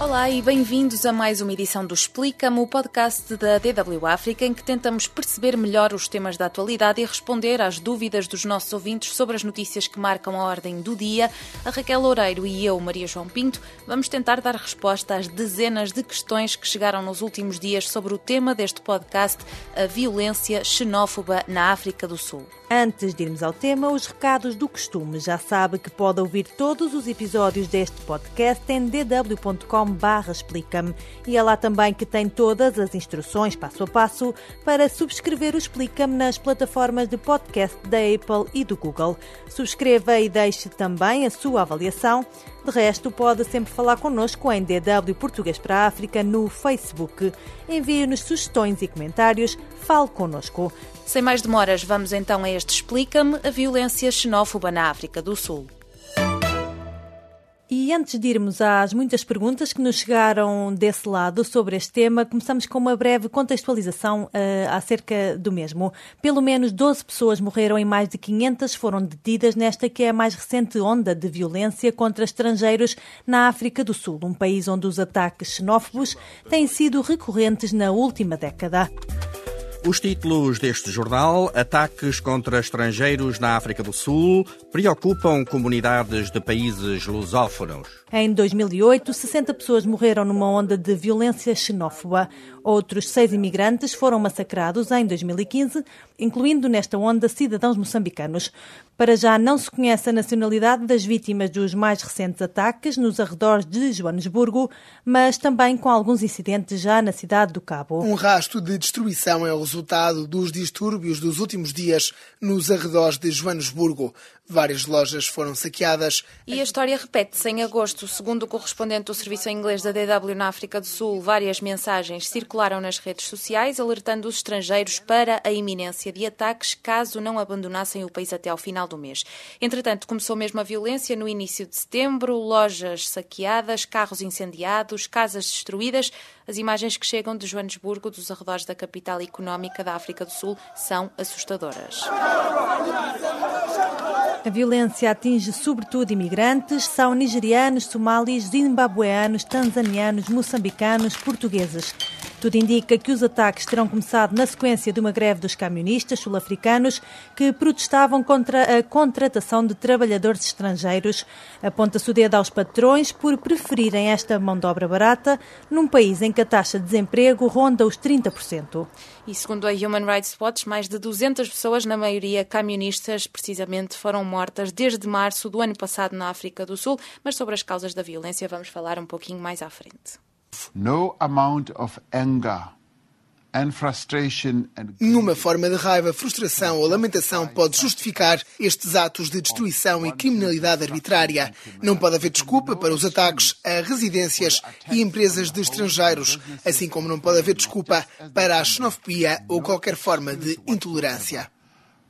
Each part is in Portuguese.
Olá e bem-vindos a mais uma edição do Explica-me, o podcast da DW África, em que tentamos perceber melhor os temas da atualidade e responder às dúvidas dos nossos ouvintes sobre as notícias que marcam a ordem do dia. A Raquel Loureiro e eu, Maria João Pinto, vamos tentar dar resposta às dezenas de questões que chegaram nos últimos dias sobre o tema deste podcast, a violência xenófoba na África do Sul. Antes de irmos ao tema, os recados do costume. Já sabe que pode ouvir todos os episódios deste podcast em dw.com explica-me. E é lá também que tem todas as instruções passo a passo para subscrever o Explica-me nas plataformas de podcast da Apple e do Google. Subscreva e deixe também a sua avaliação. De resto, pode sempre falar connosco em DW Português para a África no Facebook. Envie-nos sugestões e comentários. Fale connosco. Sem mais demoras, vamos então a este Explica-me a violência xenófoba na África do Sul. E antes de irmos às muitas perguntas que nos chegaram desse lado sobre este tema, começamos com uma breve contextualização uh, acerca do mesmo. Pelo menos 12 pessoas morreram e mais de 500 foram detidas nesta que é a mais recente onda de violência contra estrangeiros na África do Sul, um país onde os ataques xenófobos têm sido recorrentes na última década. Os títulos deste jornal, ataques contra estrangeiros na África do Sul, preocupam comunidades de países lusófonos. Em 2008, 60 pessoas morreram numa onda de violência xenófoba. Outros seis imigrantes foram massacrados em 2015, incluindo nesta onda cidadãos moçambicanos. Para já não se conhece a nacionalidade das vítimas dos mais recentes ataques nos arredores de Joanesburgo, mas também com alguns incidentes já na cidade do Cabo. Um rasto de destruição é o resultado dos distúrbios dos últimos dias nos arredores de Joanesburgo. Várias lojas foram saqueadas. E a história repete-se em agosto. Segundo o correspondente do serviço inglês da DW na África do Sul, várias mensagens circularam nas redes sociais alertando os estrangeiros para a iminência de ataques caso não abandonassem o país até ao final do mês. Entretanto, começou mesmo a violência no início de setembro, lojas saqueadas, carros incendiados, casas destruídas. As imagens que chegam de Joanesburgo, dos arredores da capital económica da África do Sul, são assustadoras. A violência atinge sobretudo imigrantes, são nigerianos, somalis, zimbabueanos, tanzanianos, moçambicanos, portugueses. Tudo indica que os ataques terão começado na sequência de uma greve dos camionistas sul-africanos que protestavam contra a contratação de trabalhadores estrangeiros. Aponta-se o dedo aos patrões por preferirem esta mão de obra barata num país em que a taxa de desemprego ronda os 30%. E segundo a Human Rights Watch, mais de 200 pessoas, na maioria camionistas, precisamente foram mortas desde março do ano passado na África do Sul. Mas sobre as causas da violência vamos falar um pouquinho mais à frente. No amount of anger Nenhuma forma de raiva, frustração ou lamentação pode justificar estes atos de destruição e criminalidade arbitrária. Não pode haver desculpa para os ataques a residências e empresas de estrangeiros, assim como não pode haver desculpa para a xenofobia ou qualquer forma de intolerância.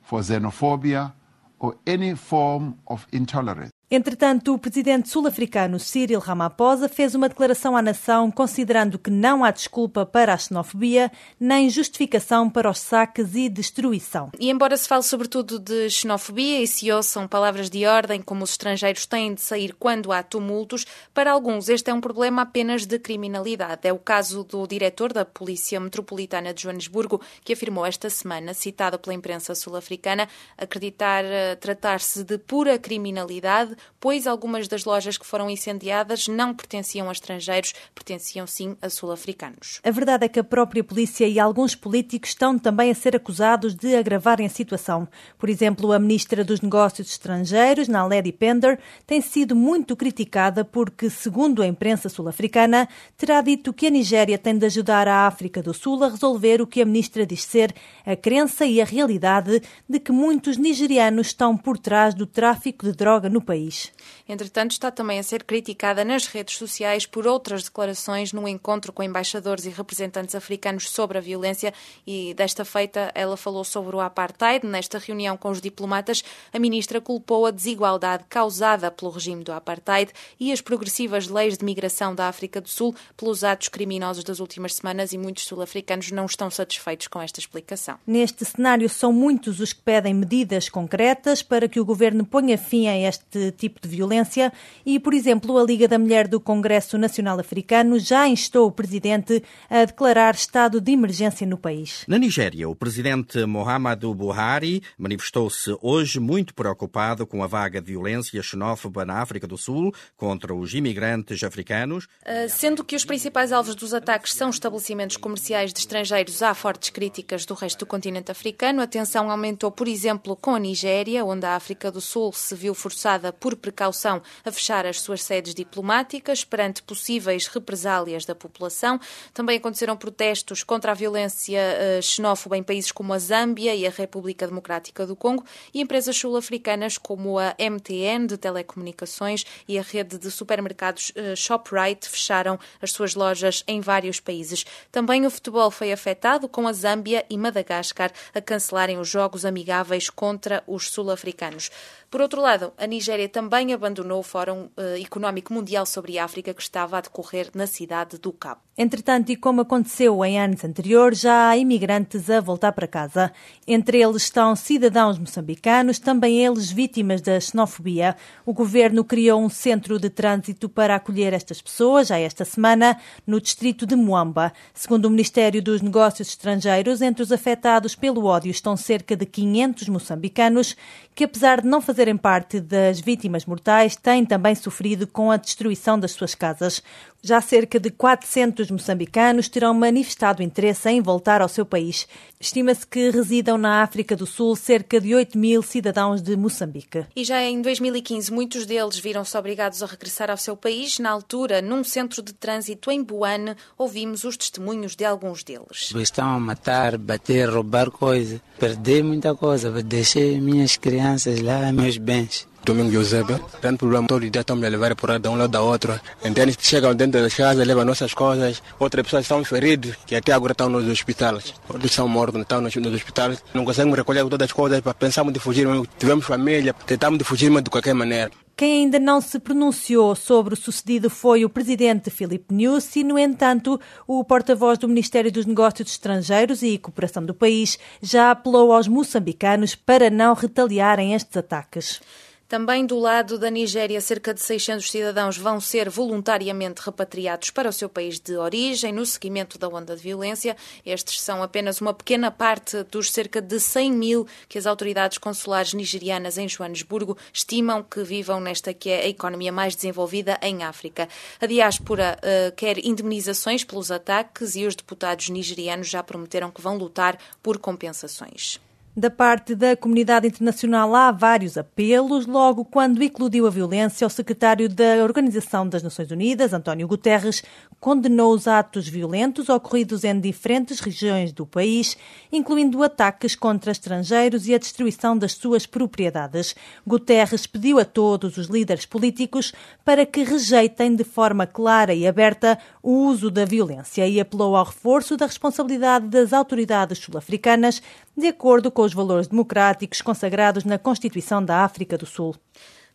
For xenophobia or any form of intolerance. Entretanto, o presidente sul-africano Cyril Ramaphosa fez uma declaração à nação considerando que não há desculpa para a xenofobia nem justificação para os saques e destruição. E embora se fale sobretudo de xenofobia e se ouçam palavras de ordem como os estrangeiros têm de sair quando há tumultos, para alguns este é um problema apenas de criminalidade. É o caso do diretor da Polícia Metropolitana de Joanesburgo, que afirmou esta semana, citado pela imprensa sul-africana, acreditar eh, tratar-se de pura criminalidade pois algumas das lojas que foram incendiadas não pertenciam a estrangeiros, pertenciam sim a sul-africanos. A verdade é que a própria polícia e alguns políticos estão também a ser acusados de agravarem a situação. Por exemplo, a ministra dos Negócios Estrangeiros, Naledi Pender, tem sido muito criticada porque, segundo a imprensa sul-africana, terá dito que a Nigéria tem de ajudar a África do Sul a resolver o que a ministra diz ser a crença e a realidade de que muitos nigerianos estão por trás do tráfico de droga no país país. Entretanto, está também a ser criticada nas redes sociais por outras declarações no encontro com embaixadores e representantes africanos sobre a violência e desta feita ela falou sobre o apartheid. Nesta reunião com os diplomatas, a ministra culpou a desigualdade causada pelo regime do apartheid e as progressivas leis de migração da África do Sul pelos atos criminosos das últimas semanas e muitos sul-africanos não estão satisfeitos com esta explicação. Neste cenário, são muitos os que pedem medidas concretas para que o governo ponha fim a este tipo de violência e, por exemplo, a Liga da Mulher do Congresso Nacional Africano já instou o presidente a declarar estado de emergência no país. Na Nigéria, o presidente Muhammadu Buhari manifestou-se hoje muito preocupado com a vaga de violência xenófoba na África do Sul contra os imigrantes africanos. Uh, sendo que os principais alvos dos ataques são estabelecimentos comerciais de estrangeiros, há fortes críticas do resto do continente africano. A tensão aumentou, por exemplo, com a Nigéria, onde a África do Sul se viu forçada, por precaução, a fechar as suas sedes diplomáticas perante possíveis represálias da população. Também aconteceram protestos contra a violência uh, xenófoba em países como a Zâmbia e a República Democrática do Congo e empresas sul-africanas como a MTN de telecomunicações e a rede de supermercados uh, Shoprite fecharam as suas lojas em vários países. Também o futebol foi afetado, com a Zâmbia e Madagascar a cancelarem os jogos amigáveis contra os sul-africanos. Por outro lado, a Nigéria também abandonou o Fórum uh, Económico Mundial sobre a África que estava a decorrer na cidade do Cabo. Entretanto, e como aconteceu em anos anteriores, já há imigrantes a voltar para casa. Entre eles estão cidadãos moçambicanos, também eles vítimas da xenofobia. O governo criou um centro de trânsito para acolher estas pessoas, já esta semana, no distrito de Moamba. Segundo o Ministério dos Negócios Estrangeiros, entre os afetados pelo ódio estão cerca de 500 moçambicanos que, apesar de não fazerem parte das vítimas mortais, têm também sofrido com a destruição das suas casas. Já cerca de 400 moçambicanos terão manifestado interesse em voltar ao seu país. Estima-se que residam na África do Sul cerca de 8 mil cidadãos de Moçambique. E já em 2015, muitos deles viram-se obrigados a regressar ao seu país. Na altura, num centro de trânsito em Buane, ouvimos os testemunhos de alguns deles. Estão a matar, bater, roubar coisas. Perdi muita coisa, deixei minhas crianças lá, meus bens. Domingo Eusébio, grande problema, todo dia estamos a levar por de um lado da outro. Entende? Chegam dentro das casas, levam nossas coisas. Outras pessoas estão feridas, que até agora estão nos hospitais. Outros estão mortos, estão nos, nos hospitais. Não conseguimos recolher todas as coisas, pensamos de fugir, tivemos família, tentamos de fugir, mas de qualquer maneira. Quem ainda não se pronunciou sobre o sucedido foi o presidente Filipe Nyusi. No entanto, o porta-voz do Ministério dos Negócios Estrangeiros e Cooperação do país já apelou aos moçambicanos para não retaliarem estes ataques. Também do lado da Nigéria, cerca de 600 cidadãos vão ser voluntariamente repatriados para o seu país de origem no seguimento da onda de violência. Estes são apenas uma pequena parte dos cerca de 100 mil que as autoridades consulares nigerianas em Joanesburgo estimam que vivam nesta que é a economia mais desenvolvida em África. A diáspora uh, quer indemnizações pelos ataques e os deputados nigerianos já prometeram que vão lutar por compensações. Da parte da comunidade internacional há vários apelos. Logo quando eclodiu a violência, o secretário da Organização das Nações Unidas, António Guterres, condenou os atos violentos ocorridos em diferentes regiões do país, incluindo ataques contra estrangeiros e a destruição das suas propriedades. Guterres pediu a todos os líderes políticos para que rejeitem de forma clara e aberta o uso da violência e apelou ao reforço da responsabilidade das autoridades sul-africanas de acordo com os valores democráticos consagrados na Constituição da África do Sul.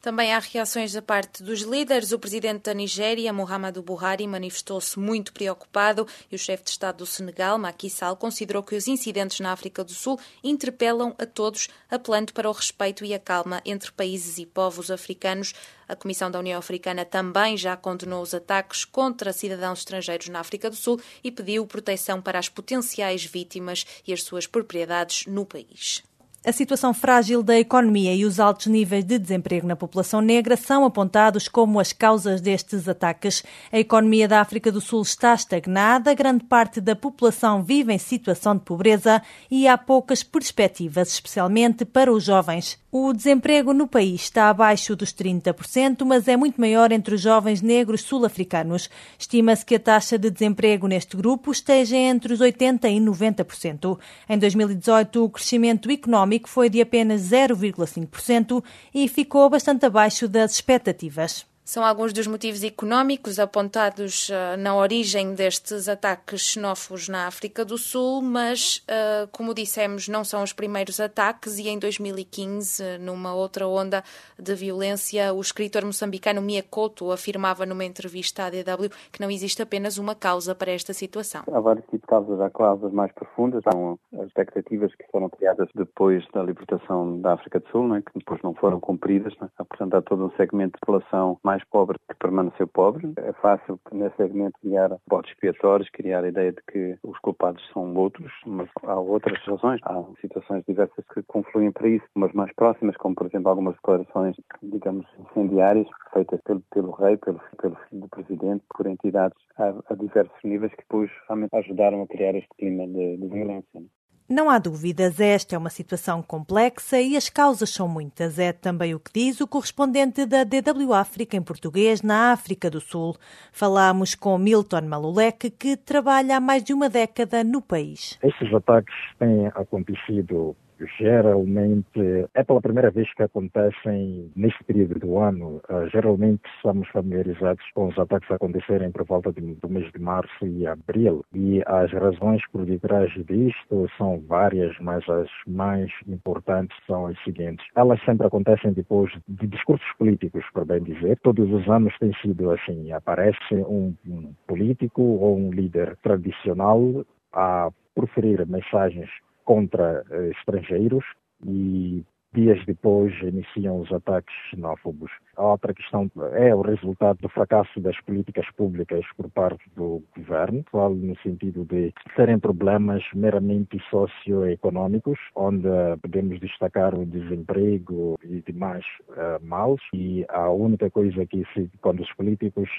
Também há reações da parte dos líderes. O presidente da Nigéria, Muhammadu Buhari, manifestou-se muito preocupado e o chefe de Estado do Senegal, Macky Sall, considerou que os incidentes na África do Sul interpelam a todos, apelando para o respeito e a calma entre países e povos africanos. A Comissão da União Africana também já condenou os ataques contra cidadãos estrangeiros na África do Sul e pediu proteção para as potenciais vítimas e as suas propriedades no país. A situação frágil da economia e os altos níveis de desemprego na população negra são apontados como as causas destes ataques. A economia da África do Sul está estagnada, grande parte da população vive em situação de pobreza e há poucas perspectivas, especialmente para os jovens. O desemprego no país está abaixo dos 30%, mas é muito maior entre os jovens negros sul-africanos. Estima-se que a taxa de desemprego neste grupo esteja entre os 80% e 90%. Em 2018, o crescimento económico económico foi de apenas 0,5% e ficou bastante abaixo das expectativas. São alguns dos motivos económicos apontados uh, na origem destes ataques xenófobos na África do Sul, mas, uh, como dissemos, não são os primeiros ataques e em 2015, numa outra onda de violência, o escritor moçambicano Mia Couto afirmava numa entrevista à DW que não existe apenas uma causa para esta situação. Há vários tipos de causas, há causas mais profundas, são as expectativas que foram criadas depois da libertação da África do Sul, né, que depois não foram cumpridas, né? portanto há todo um segmento de população mais mais pobre que permaneceu pobre. É fácil, nesse segmento, criar botes expiatórios, criar a ideia de que os culpados são outros, mas há outras razões. Há situações diversas que confluem para isso, umas mais próximas, como, por exemplo, algumas declarações, digamos, incendiárias, feitas pelo, pelo rei, pelo, pelo presidente, por entidades a, a diversos níveis que depois realmente ajudaram a criar este clima de, de violência. Não há dúvidas, esta é uma situação complexa e as causas são muitas. É também o que diz o correspondente da DW África em português na África do Sul. Falamos com Milton Malulek, que trabalha há mais de uma década no país. Estes ataques têm acontecido geralmente é pela primeira vez que acontecem neste período do ano. Uh, geralmente estamos familiarizados com os ataques a acontecerem por volta de, do mês de março e abril. E as razões por detrás disto são várias, mas as mais importantes são as seguintes. Elas sempre acontecem depois de discursos políticos, por bem dizer. Todos os anos tem sido assim. Aparece um, um político ou um líder tradicional a proferir mensagens contra uh, estrangeiros e dias depois iniciam os ataques xenófobos. A outra questão é o resultado do fracasso das políticas públicas por parte do governo, falo no sentido de serem problemas meramente socioeconômicos, onde podemos destacar o desemprego e demais uh, males, e a única coisa que se, quando os políticos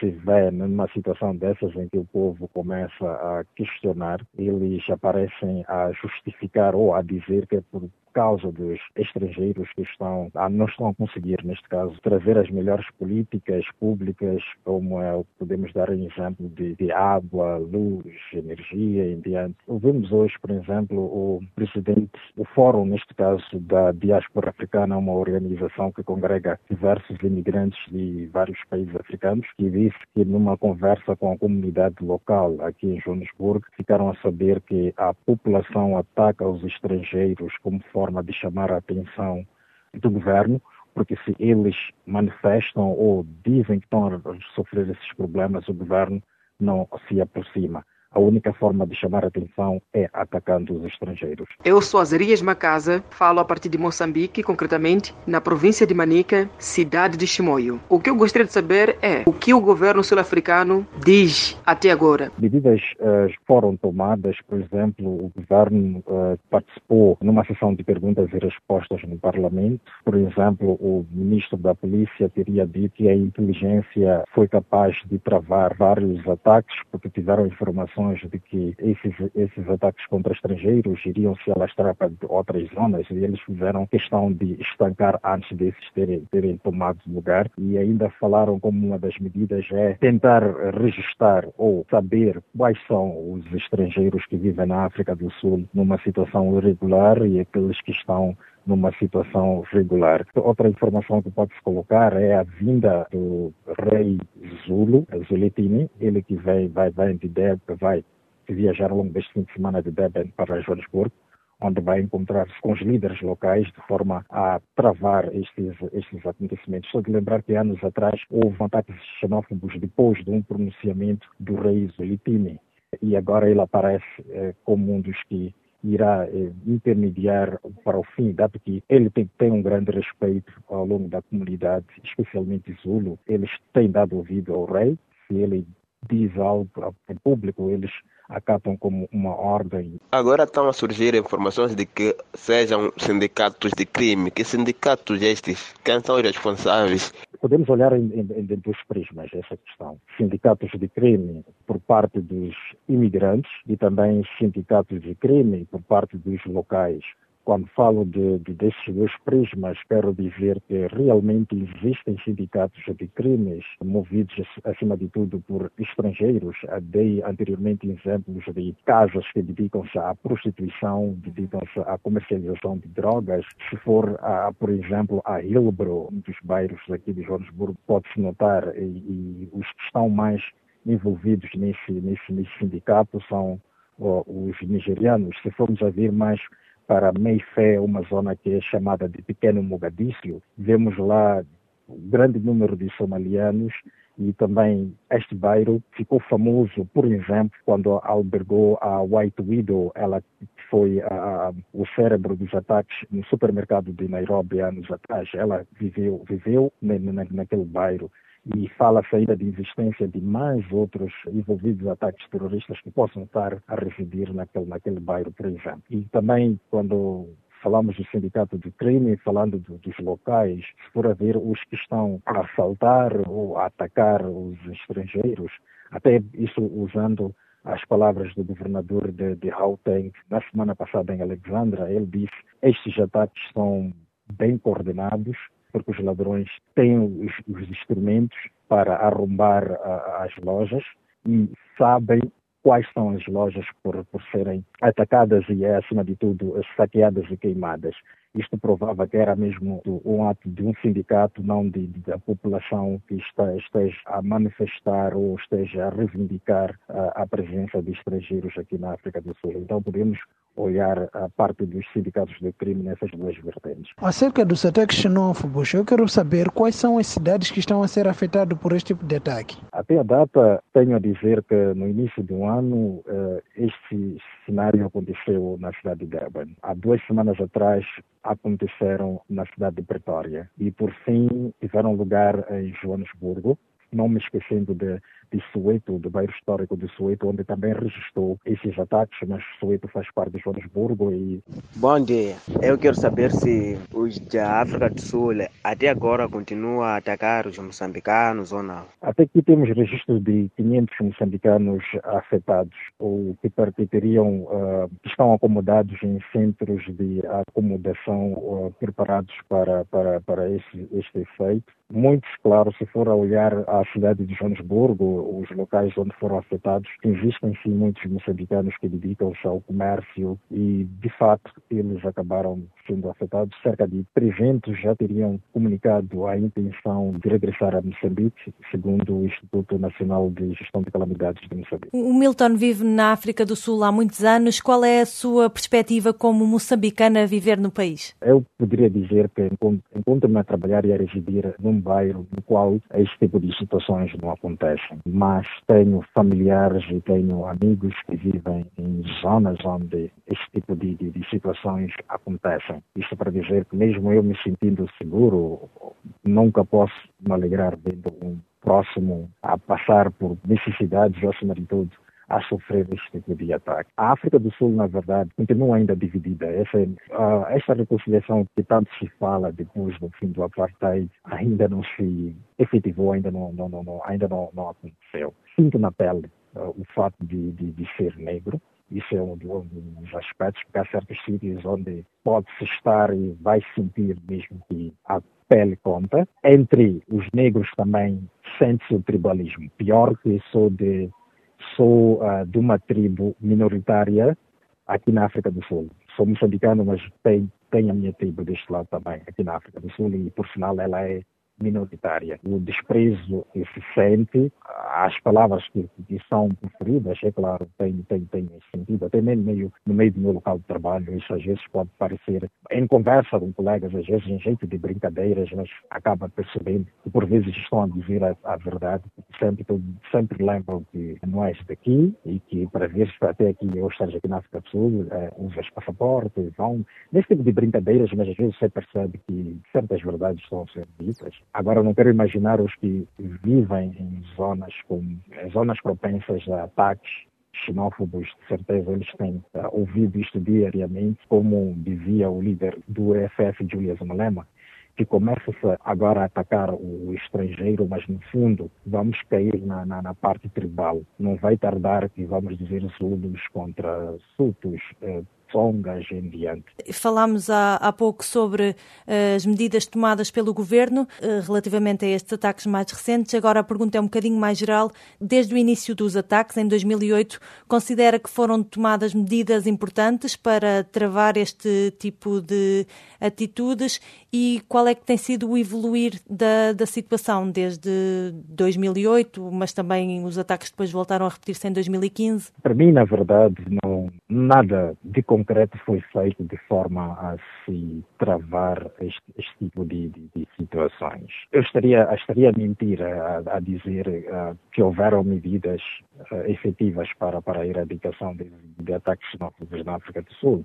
se vê numa situação dessas em que o povo começa a questionar, eles aparecem a justificar ou a dizer que é por causa dos estrangeiros que estão, ah, não estão a conseguir, neste caso, trazer as melhores políticas públicas, como é, podemos dar um exemplo de, de água, luz, energia em diante. Ouvimos hoje, por exemplo, o presidente, o fórum, neste caso, da diáspora africana, uma organização que congrega diversos imigrantes de vários países africanos, que disse que numa conversa com a comunidade local aqui em Joanesburgo, ficaram a saber que a população ataca os estrangeiros como forma forma de chamar a atenção do governo, porque se eles manifestam ou dizem que estão a sofrer esses problemas, o governo não se aproxima a única forma de chamar a atenção é atacando os estrangeiros. Eu sou Azarias Macasa, falo a partir de Moçambique, concretamente na província de Manica, cidade de Chimoio. O que eu gostaria de saber é o que o governo sul-africano diz até agora. Medidas uh, foram tomadas, por exemplo, o governo uh, participou numa sessão de perguntas e respostas no parlamento. Por exemplo, o ministro da polícia teria dito que a inteligência foi capaz de travar vários ataques porque tiveram informações informações de que esses, esses ataques contra estrangeiros iriam se alastrar para outras zonas e eles fizeram questão de estancar antes desses terem, terem tomado lugar e ainda falaram como uma das medidas é tentar registrar ou saber quais são os estrangeiros que vivem na África do Sul numa situação irregular e aqueles que estão numa situação regular. Outra informação que pode-se colocar é a vinda do rei Zulu, Zulitini, ele que vem, vai, vai de Deb, vai viajar ao longo deste fim de semana de Deben para Joanesburgo, onde vai encontrar-se com os líderes locais de forma a travar estes, estes acontecimentos. Só de lembrar que anos atrás houve ataques xenófobos depois de um pronunciamento do rei Zulitini e agora ele aparece eh, como um dos que irá eh, intermediar para o fim, dado que ele tem, tem, um grande respeito ao longo da comunidade, especialmente Zulu. Eles têm dado ouvido ao rei. Se ele diz algo em público, eles acatam como uma ordem. Agora estão a surgir informações de que sejam sindicatos de crime. Que sindicatos estes? Quem são os responsáveis? Podemos olhar em, em, em dois prismas essa questão. Sindicatos de crime por parte dos imigrantes e também sindicatos de crime por parte dos locais quando falo de, de, desses dois prismas, quero dizer que realmente existem sindicatos de crimes movidos, acima de tudo, por estrangeiros. Dei anteriormente exemplos de casas que dedicam-se à prostituição, dedicam-se à comercialização de drogas. Se for, a, por exemplo, a Hillbrow, um dos bairros aqui de Joanesburgo, pode-se notar, e, e, os que estão mais envolvidos nesse, nesse, nesse sindicato são os nigerianos. Se formos a ver mais para Meifé, uma zona que é chamada de Pequeno Mogadíscio, vemos lá um grande número de somalianos e também este bairro ficou famoso, por exemplo, quando albergou a White Widow, ela foi a, o cérebro dos ataques no supermercado de Nairobi anos atrás. Ela viveu, viveu naquele bairro e fala-se ainda de existência de mais outros envolvidos ataques terroristas que possam estar a residir naquele, naquele bairro, por exemplo. E também, quando falamos do sindicato de crime, falando do, dos locais, se for a ver os que estão a assaltar ou a atacar os estrangeiros, até isso usando as palavras do governador de, de Gauteng na semana passada em Alexandra, ele disse estes ataques são bem coordenados, porque os ladrões têm os, os instrumentos para arrombar a, as lojas e sabem quais são as lojas por, por serem atacadas e, acima de tudo, saqueadas e queimadas. Isto provava que era mesmo um ato de um sindicato, não de, de da população que está, esteja a manifestar ou esteja a reivindicar a, a presença de estrangeiros aqui na África do Sul. Então podemos olhar a parte dos sindicatos de crime nessas duas vertentes. Acerca dos ataques xenófobos, eu quero saber quais são as cidades que estão a ser afetadas por este tipo de ataque. Até a data, tenho a dizer que no início do ano, eh, este cenário aconteceu na cidade de Durban. Há duas semanas atrás, aconteceram na cidade de Pretória. E, por fim, tiveram lugar em Joanesburgo, não me esquecendo de de Soweto, do bairro histórico de Soweto, onde também registrou esses ataques, mas Soweto faz parte de Joanesburgo e... Bom dia, eu quero saber se os da África do Sul até agora continuam a atacar os moçambicanos ou não. Até aqui temos registros de 500 moçambicanos afetados, ou que pertenceriam, uh, estão acomodados em centros de acomodação uh, preparados para, para, para esse, este efeito. Muitos, claro, se for a olhar a cidade de Joanesburgo, os locais onde foram afetados, existem sim muitos moçambicanos que dedicam-se ao comércio e, de fato, eles acabaram sendo afetados. Cerca de 300 já teriam comunicado a intenção de regressar a Moçambique, segundo o Instituto Nacional de Gestão de Calamidades de Moçambique. O Milton vive na África do Sul há muitos anos. Qual é a sua perspectiva como moçambicana a viver no país? Eu poderia dizer que encontro-me a trabalhar e a residir num bairro no qual este tipo de situações não acontecem mas tenho familiares e tenho amigos que vivem em zonas onde este tipo de, de, de situações acontecem. Isso para dizer que mesmo eu me sentindo seguro, nunca posso me alegrar vendo um próximo a passar por necessidades, acima de tudo, a sofrer este tipo de ataque. A África do Sul, na verdade, continua ainda dividida. Essa, uh, essa reconciliação que tanto se fala depois do fim do apartheid ainda não se efetivou, ainda não, não, não, ainda não, não, aconteceu. Sinto na pele uh, o fato de, de, de, ser negro. Isso é um dos aspectos, porque há certos sítios onde pode-se estar e vai sentir mesmo que a pele conta. Entre os negros também sente-se o tribalismo. Pior que sou de sou uh, de uma tribo minoritária aqui na África do Sul. Sou moçambicano, mas tenho, tenho a minha tribo deste lado também, aqui na África do Sul, e por sinal ela é minoritária. O desprezo que se sente, as palavras que, que são preferidas, é claro, tem, tem, tem sentido, até mesmo no meio, no meio do meu local de trabalho, isso às vezes pode parecer, em conversa com colegas, às vezes em jeito de brincadeiras, mas acaba percebendo que por vezes estão a dizer a, a verdade, sempre, sempre lembram que não és daqui e que para se até aqui eu esteja aqui na África do Sul, é, usas passaporte, vão, nesse tipo de brincadeiras, mas às vezes você percebe que certas verdades estão a ser ditas Agora, não quero imaginar os que vivem em zonas com zonas propensas a ataques xenófobos, de certeza eles têm uh, ouvido isto diariamente, como dizia o líder do EFF, Julius Malema, que começa agora a atacar o estrangeiro, mas no fundo vamos cair na, na, na parte tribal. Não vai tardar que vamos dizer Zulus contra Sutos, eh, em diante. Falámos há, há pouco sobre uh, as medidas tomadas pelo governo uh, relativamente a estes ataques mais recentes. Agora a pergunta é um bocadinho mais geral. Desde o início dos ataques, em 2008, considera que foram tomadas medidas importantes para travar este tipo de atitudes e qual é que tem sido o evoluir da, da situação desde 2008, mas também os ataques depois voltaram a repetir-se em 2015? Para mim, na verdade, não, nada de concreto foi feito de forma a se travar este, este tipo de, de, de, situações. Eu estaria, estaria a mentir a, a dizer uh, que houveram medidas uh, efetivas para, para a erradicação de, de ataques xenófobos na África do Sul.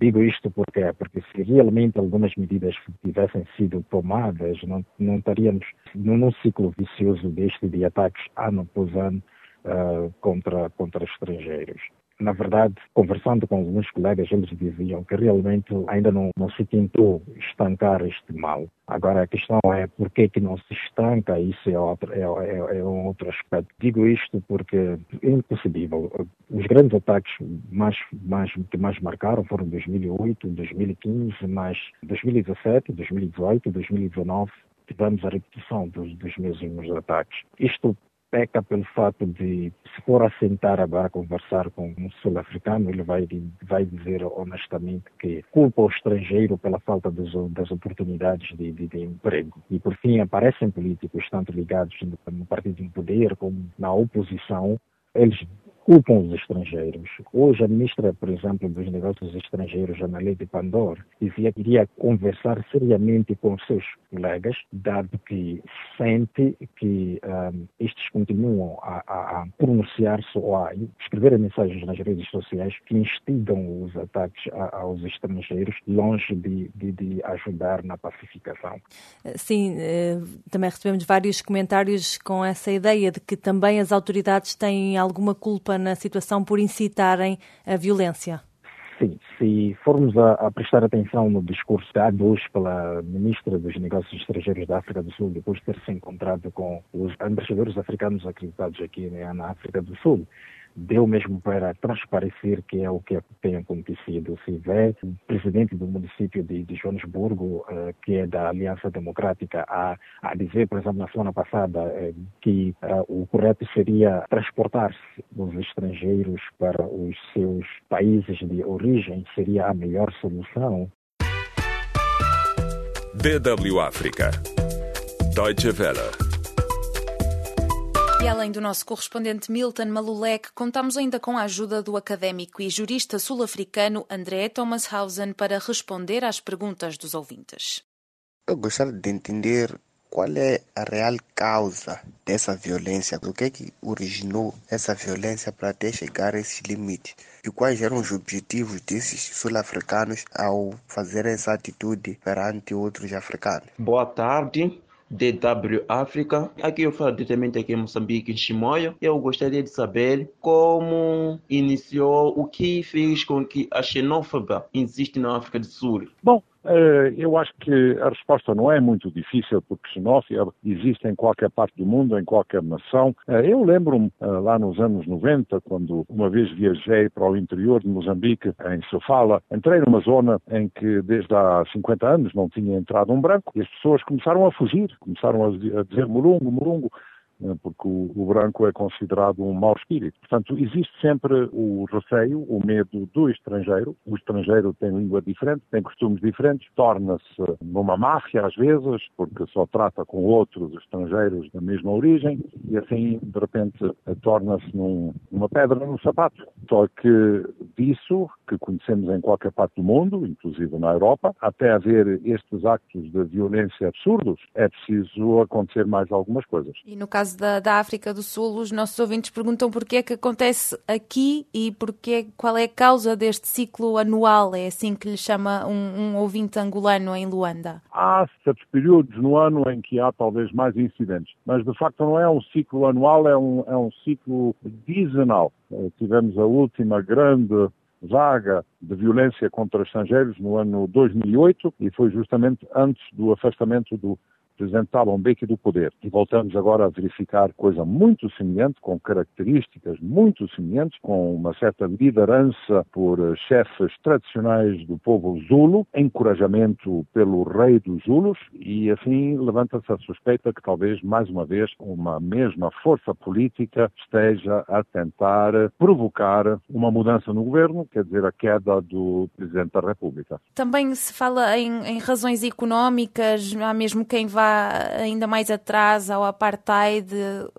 Digo isto porque, porque se realmente algumas medidas tivessem sido tomadas, não, não estaríamos num ciclo vicioso deste de ataques ano após ano uh, contra, contra estrangeiros na verdade, conversando com alguns colegas, eles diziam que realmente ainda não, não se tentou estancar este mal. Agora, a questão é por que, que não se estanca, isso é, outro, é, é, é, um outro aspecto. Digo isto porque é impossível. Os grandes ataques mais, mais, que mais marcaram foram 2008, 2015, mas 2017, 2018, 2019 tivemos a repetição dos, dos mesmos ataques. Isto peca pelo fato de, se for assentar agora conversar com um sul-africano, ele vai, vai dizer honestamente que culpa o estrangeiro pela falta das, das oportunidades de, de, de, emprego. E, por fim, aparecem políticos, tanto ligados no, no partido em poder como na oposição, eles culpam os estrangeiros. Hoje, a ministra, por exemplo, dos Negócios Estrangeiros, Ana Leite Pandor, dizia que iria conversar seriamente com seus colegas, dado que sente que um, estes continuam a, a, a pronunciar-se ou a escrever mensagens nas redes sociais que instigam os ataques a, aos estrangeiros, longe de, de, de, ajudar na pacificação. Sim, eh, também recebemos vários comentários com essa ideia de que também as autoridades têm alguma culpa na situação por incitarem a violência? Sim, se formos a, a, prestar atenção no discurso dado hoje pela ministra dos Negócios Estrangeiros da África do Sul, depois de ter se encontrado com os embaixadores africanos acreditados aqui né, na África do Sul, deu mesmo para transparecer que é o que tem acontecido. Se vê o presidente do município de, de Joanesburgo, uh, que é da Aliança Democrática, a, a dizer, por exemplo, na semana passada, uh, que uh, o correto seria transportar-se os estrangeiros para os seus países de origem, seria a melhor solução. DW África. Deutsche Welle. E além do nosso correspondente Milton Malulek, contamos ainda com a ajuda do académico e jurista sul-africano André Thomashausen para responder às perguntas dos ouvintes. Eu gostaria de entender qual é a real causa dessa violência, o que é que originou essa violência para até chegar a esse limite e quais eram os objetivos desses sul-africanos ao fazer essa atitude perante outros africanos. Boa tarde, DW África. Aqui eu falo diretamente aqui em Moçambique, em Chimoio. Eu gostaria de saber como iniciou, o que fez com que a xenófoba existe na África do Sul. Bom, eu acho que a resposta não é muito difícil, porque xenófobia existe em qualquer parte do mundo, em qualquer nação. Eh, eu lembro-me eh, lá nos anos 90, quando uma vez viajei para o interior de Moçambique, em Sofala, entrei numa zona em que desde há 50 anos não tinha entrado um branco e as pessoas começaram a fugir, começaram a dizer morungo, morungo. Né, porque o, o, branco é considerado um mau espírito. Portanto, existe sempre o receio, o medo do estrangeiro. O estrangeiro tem língua diferente, tem costumes diferentes, torna-se numa máfia às vezes, porque só trata com outros estrangeiros da mesma origem e assim, de repente, torna-se num, numa pedra no sapato. Só que disso, que conhecemos em qualquer parte do mundo, inclusive na Europa, até haver estes actos de violência absurdos, é preciso acontecer mais algumas coisas. E no caso caso da, da África do Sul, os nossos ouvintes perguntam porquê é que acontece aqui e porquê, qual é a causa deste ciclo anual, é assim que lhe chama um, um ouvinte angolano em Luanda. Há certos períodos no ano em que há talvez mais incidentes, mas de facto não é um ciclo anual, é um, é um ciclo dizanal. Eh, tivemos a última grande vaga de violência contra estrangeiros no ano 2008 e foi justamente antes do afastamento do presidente Thabo Mbeki do poder. E voltamos agora a verificar coisa muito semelhante, com características muito semelhantes, com uma certa liderança por chefes tradicionais do povo Zulu, encorajamento pelo rei dos Zulus, e assim levanta-se a suspeita que talvez, mais uma vez, uma mesma força política esteja a tentar provocar uma mudança no governo, quer dizer, a queda do Presidente da República. Também se fala em, em razões económicas, há mesmo quem vá ainda mais atrás ao apartheid.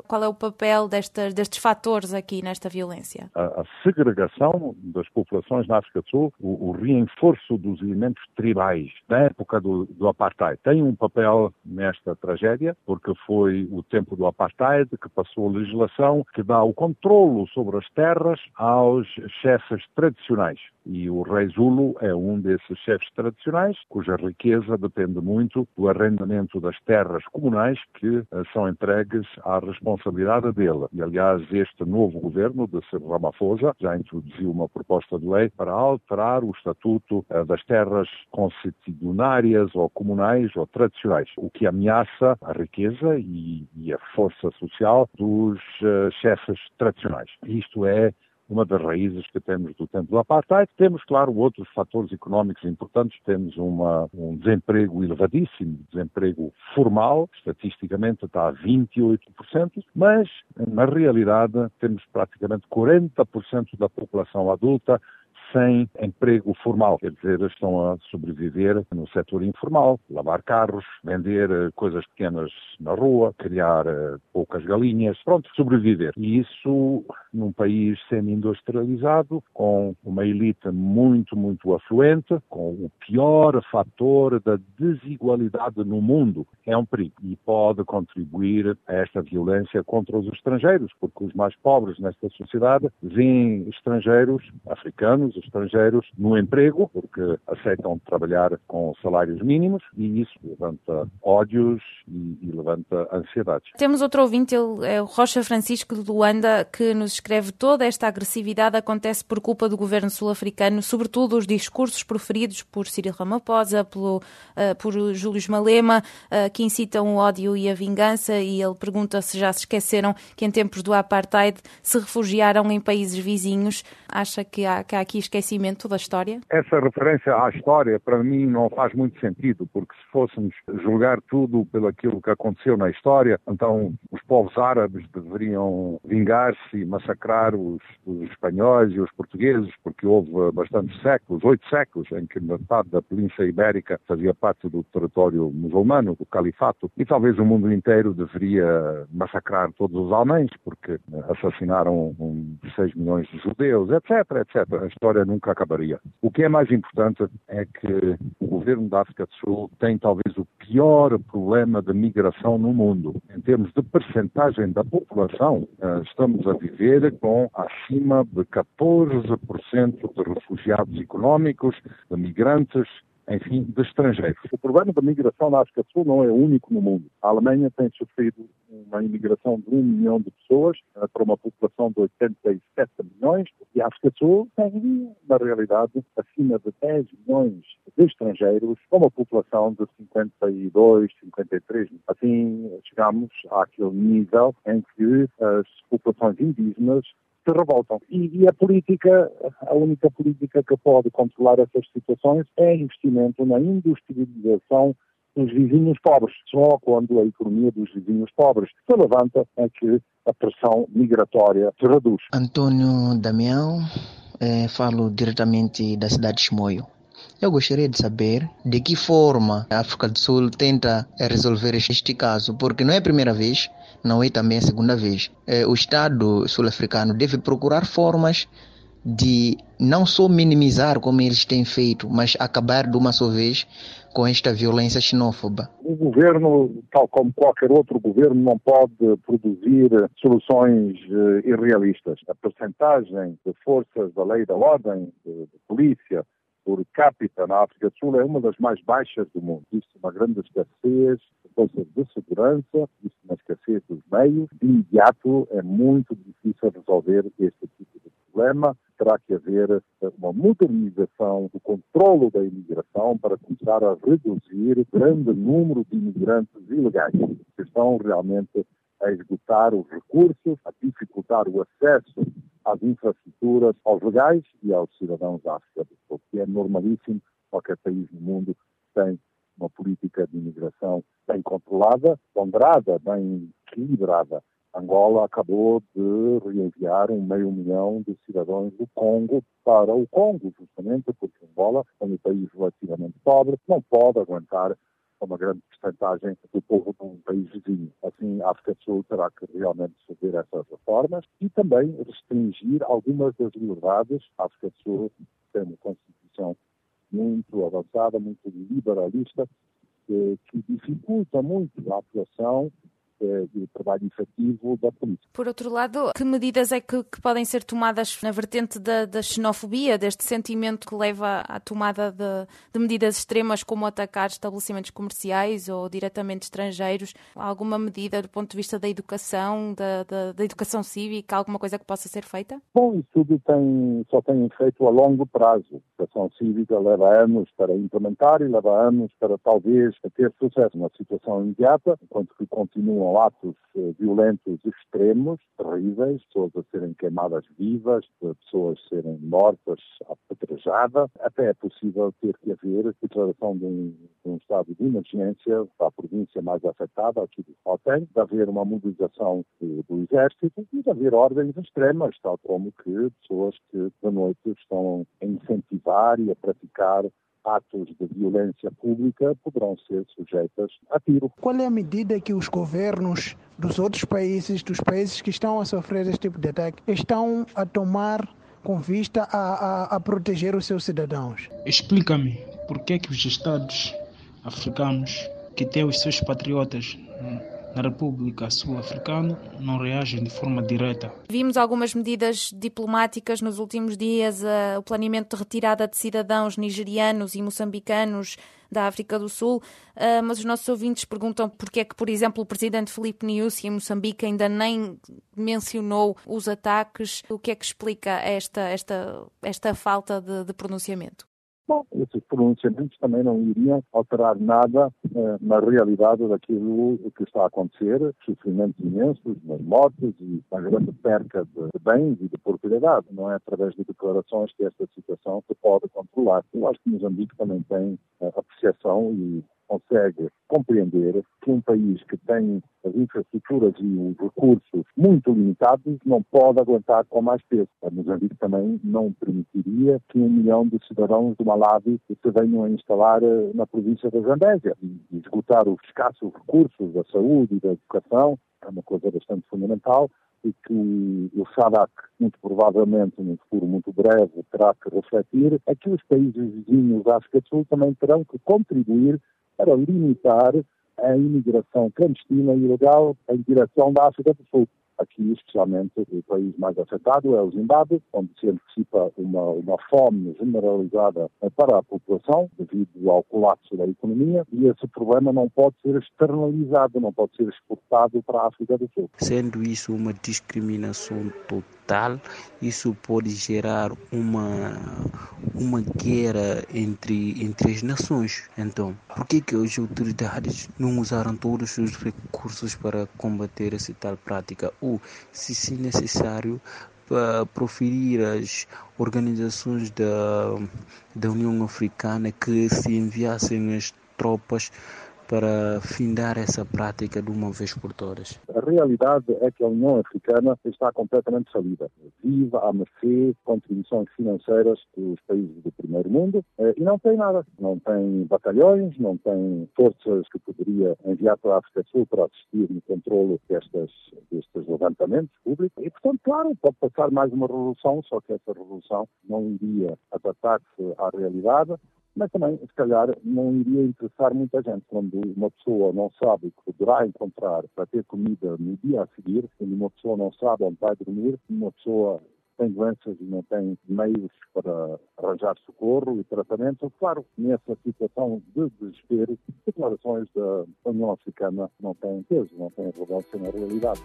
Qual é o papel destes fatores aqui nesta violência? A, a segregação das populações na África do Sul, o, o reforço dos elementos tribais da época do, do apartheid, tem um papel nesta tragédia, porque foi o tempo do apartheid que passou a legislação que dá o controlo sobre as terras aos chefes tradicionais. E o rei Zulu é um desses chefes tradicionais, cuja riqueza depende muito do arrendamento das terras comunais que uh, são entregues à responsabilidade dele. E, aliás, este novo governo de Cyril Ramaphosa já introduziu uma proposta de lei para alterar o estatuto uh, das terras constitucionárias ou comunais ou tradicionais, o que ameaça a riqueza e, a força social dos uh, chefes tradicionais. Isto é uma das raízes que temos do tempo do apartheid. Temos, claro, outros fatores económicos importantes. Temos uma, um desemprego elevadíssimo, desemprego formal, estatisticamente está a 28%, mas na realidade temos praticamente 40% da população adulta sem emprego formal, quer dizer, estão a sobreviver no setor informal, lavar carros, vender eh, coisas pequenas na rua, criar eh, poucas galinhas, pronto, sobreviver. E isso num país semi-industrializado, com uma elite muito, muito afluente, com o pior fator da desigualdade no mundo, é um perigo e pode contribuir a esta violência contra os estrangeiros, porque os mais pobres nesta sociedade veem estrangeiros, africanos, estrangeiros no emprego, porque aceitam trabalhar com salários mínimos e isso levanta ódios e, e levanta ansiedades. Temos outro ouvinte, ele é o Rocha Francisco de Luanda, que nos escreve toda esta agressividade acontece por culpa do governo sul-africano, sobretudo os discursos proferidos por Cyril Ramaphosa, pelo, uh, por Júlio Malema, uh, que incitam o ódio e a vingança e ele pergunta se já se esqueceram que em tempos do apartheid se refugiaram em países vizinhos. Acha que há, que há aqui esquecimento da história? Essa referência à história, para mim, não faz muito sentido, porque se fôssemos julgar tudo pelo aquilo que aconteceu na história, então os povos árabes deveriam vingar-se e massacrar os, os, espanhóis e os portugueses, porque houve bastantes séculos, oito séculos, em que metade da Península Ibérica fazia parte do território muçulmano, do califato, e talvez o mundo inteiro deveria massacrar todos os alemães, porque assassinaram um, 6 milhões de judeus, etc, etc. A história história nunca acabaria. O que é mais importante é que o governo da África do Sul tem talvez o pior problema de migração no mundo. Em termos de percentagem da população, eh, estamos a viver com acima de 14% de refugiados económicos, de migrantes enfim, de estrangeiros. O problema da migração na África do Sul não é único no mundo. A Alemanha tem sofrido uma imigração de um milhão de pessoas eh, para uma população de 87 milhões e a África do Sul tem, na realidade, acima de 10 milhões de estrangeiros com uma população de 52, 53 milhões. Assim, chegamos àquele nível em que as populações indígenas se revoltam. E, e, a política, a única política que pode controlar essas situações é investimento na industrialização dos vizinhos pobres. Só quando a economia dos vizinhos pobres se levanta é que a pressão migratória se reduz. Antônio Damião, eh, falo diretamente da cidade de Chimoio. Eu gostaria de saber de que forma a África do Sul tenta resolver este caso, porque não é a primeira vez, não é também a segunda vez. É, o Estado sul-africano deve procurar formas de não só minimizar como eles têm feito, mas acabar de uma só vez com esta violência xenófoba. O governo, tal como qualquer outro governo, não pode produzir soluções uh, irrealistas. A percentagem de forças da lei da ordem, de, de polícia, por capita na África do Sul é uma das mais baixas do mundo. Existe uma grande escassez de segurança, existe uma escassez dos meios. De imediato é muito difícil resolver este tipo de problema, terá que haver uma modernização do controlo da imigração para começar a reduzir o grande número de imigrantes ilegais que estão realmente a esgotar os recursos, a dificultar o acesso às infraestruturas, aos legais e aos cidadãos da África do Sul, que é normalíssimo. Qualquer país no mundo tem uma política de imigração bem controlada, ponderada, bem equilibrada. Angola acabou de reenviar um meio milhão de cidadãos do Congo para o Congo, justamente porque Angola é um país relativamente pobre, não pode aguentar uma grande porcentagem do povo de um país vizinho. Assim, a África do Sul terá que realmente fazer essas reformas e também restringir algumas das liberdades. A África do Sul tem uma Constituição muito avançada, muito liberalista, que, que dificulta muito a atuação de trabalho efetivo da polícia. Por outro lado, que medidas é que, que podem ser tomadas na vertente da, da, xenofobia, deste sentimento que leva à tomada de, de, medidas extremas como atacar estabelecimentos comerciais ou diretamente estrangeiros? alguma medida do ponto de vista da educação, da, da, da, educação cívica, alguma coisa que possa ser feita? Bom, isso tudo tem, só tem efeito a longo prazo. A educação cívica leva anos para implementar e leva anos para talvez ter sucesso. na situação imediata, enquanto que continuam atos eh, violentos extremos, terríveis, pessoas a serem queimadas vivas, pessoas a serem mortas apedrejadas. Até é possível ter que haver declaração de um, de um estado de emergência para a província mais afetada, aqui do Gauteng, de haver uma mobilização do, do exército e de haver ordens extremas, tal como que pessoas que de noite estão a incentivar e a praticar atos de violência pública poderão ser sujeitas a tiro. Qual é a medida que os governos dos outros países, dos países que estão a sofrer este tipo de ataque, estão a tomar com vista a, a, a proteger os seus cidadãos? Explica-me por que, que os Estados africanos que têm os seus patriotas na República Sul-Africana não reagem de forma direta. Vimos algumas medidas diplomáticas nos últimos dias, uh, o planeamento de retirada de cidadãos nigerianos e moçambicanos da África do Sul, uh, mas os nossos ouvintes perguntam porque é que, por exemplo, o presidente Filipe Nyusi em Moçambique ainda nem mencionou os ataques. O que é que explica esta, esta, esta falta de, de pronunciamento? Bom, esses pronunciamentos também não iriam alterar nada eh, na realidade daquilo que está a acontecer, sofrimentos imensos, nas mortes e a grande perca de bens e de propriedade. Não é através de declarações que esta situação se pode controlar. Eu acho que Moçambique também tem eh, apreciação e consegue compreender que um país que tem as infraestruturas e os recursos muito limitados não pode aguentar com mais peso. A Moçambique também não permitiria que um milhão de cidadãos do Malawi se venham a instalar eh, na província da Zambésia e esgotar os escassos recursos da saúde e da educação é uma coisa bastante fundamental e que o SADAC, muito provavelmente, num futuro muito breve, terá que refletir, é que os países vizinhos da África do Sul também terão que contribuir para limitar a imigração clandestina e ilegal em direção da África do Sul. Aqui, especialmente, o país mais afetado é o Zimbábue, onde se antecipa uma, uma fome generalizada para a população devido ao colapso da economia e esse problema não pode ser externalizado, não pode ser exportado para a África do Sul. Sendo isso uma discriminação total, isso pode gerar uma, uma guerra entre, entre as nações. Então, por que, que as autoridades não usaram todos os recursos para combater essa tal prática? Ou, se, se necessário, para proferir as organizações da, da União Africana que se enviassem as tropas para findar essa prática de uma vez por todas? A realidade é que a União Africana está completamente falida. Vive à mercê de contribuições financeiras dos países do primeiro mundo eh, e não tem nada. Não tem batalhões, não tem forças que poderia enviar para a África do Sul para assistir no controle destes, levantamentos públicos. E, portanto, claro, pode passar mais uma revolução, só que essa revolução não iria adaptar-se à realidade mas também, se calhar, não iria interessar muita gente. Quando uma pessoa não sabe o que poderá encontrar para ter comida no dia a seguir, quando uma pessoa não sabe onde vai dormir, uma pessoa tem doenças e não tem meios para arranjar socorro e tratamento, claro, nessa situação de desespero, declarações da União Africana não têm peso, não têm relevância na realidade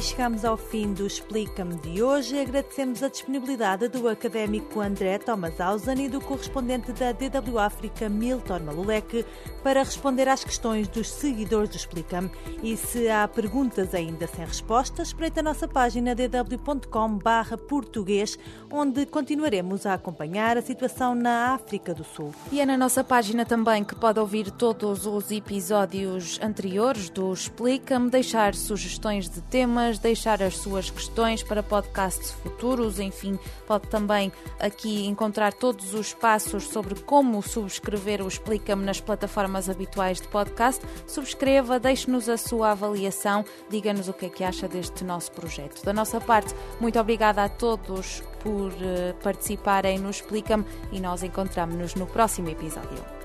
chegamos ao fim do Explica-me de hoje. Agradecemos a disponibilidade do académico André Thomas Hausen e do correspondente da DW África, Milton Malulek, para responder às questões dos seguidores do Explica-me. E se há perguntas ainda sem respostas, espreita a nossa página dw.com/português, onde continuaremos a acompanhar a situação na África do Sul. E é na nossa página também que pode ouvir todos os episódios anteriores do Explica-me, deixar sugestões de temas, deixar as suas questões para podcasts futuros, enfim, pode também aqui encontrar todos os passos sobre como subscrever o Explica-me nas plataformas habituais de podcast. Subscreva, deixe-nos a sua avaliação, diga-nos o que é que acha deste nosso projeto. Da nossa parte, muito obrigada a todos por uh, participarem no Explica-me e nós encontramos-nos no próximo episódio.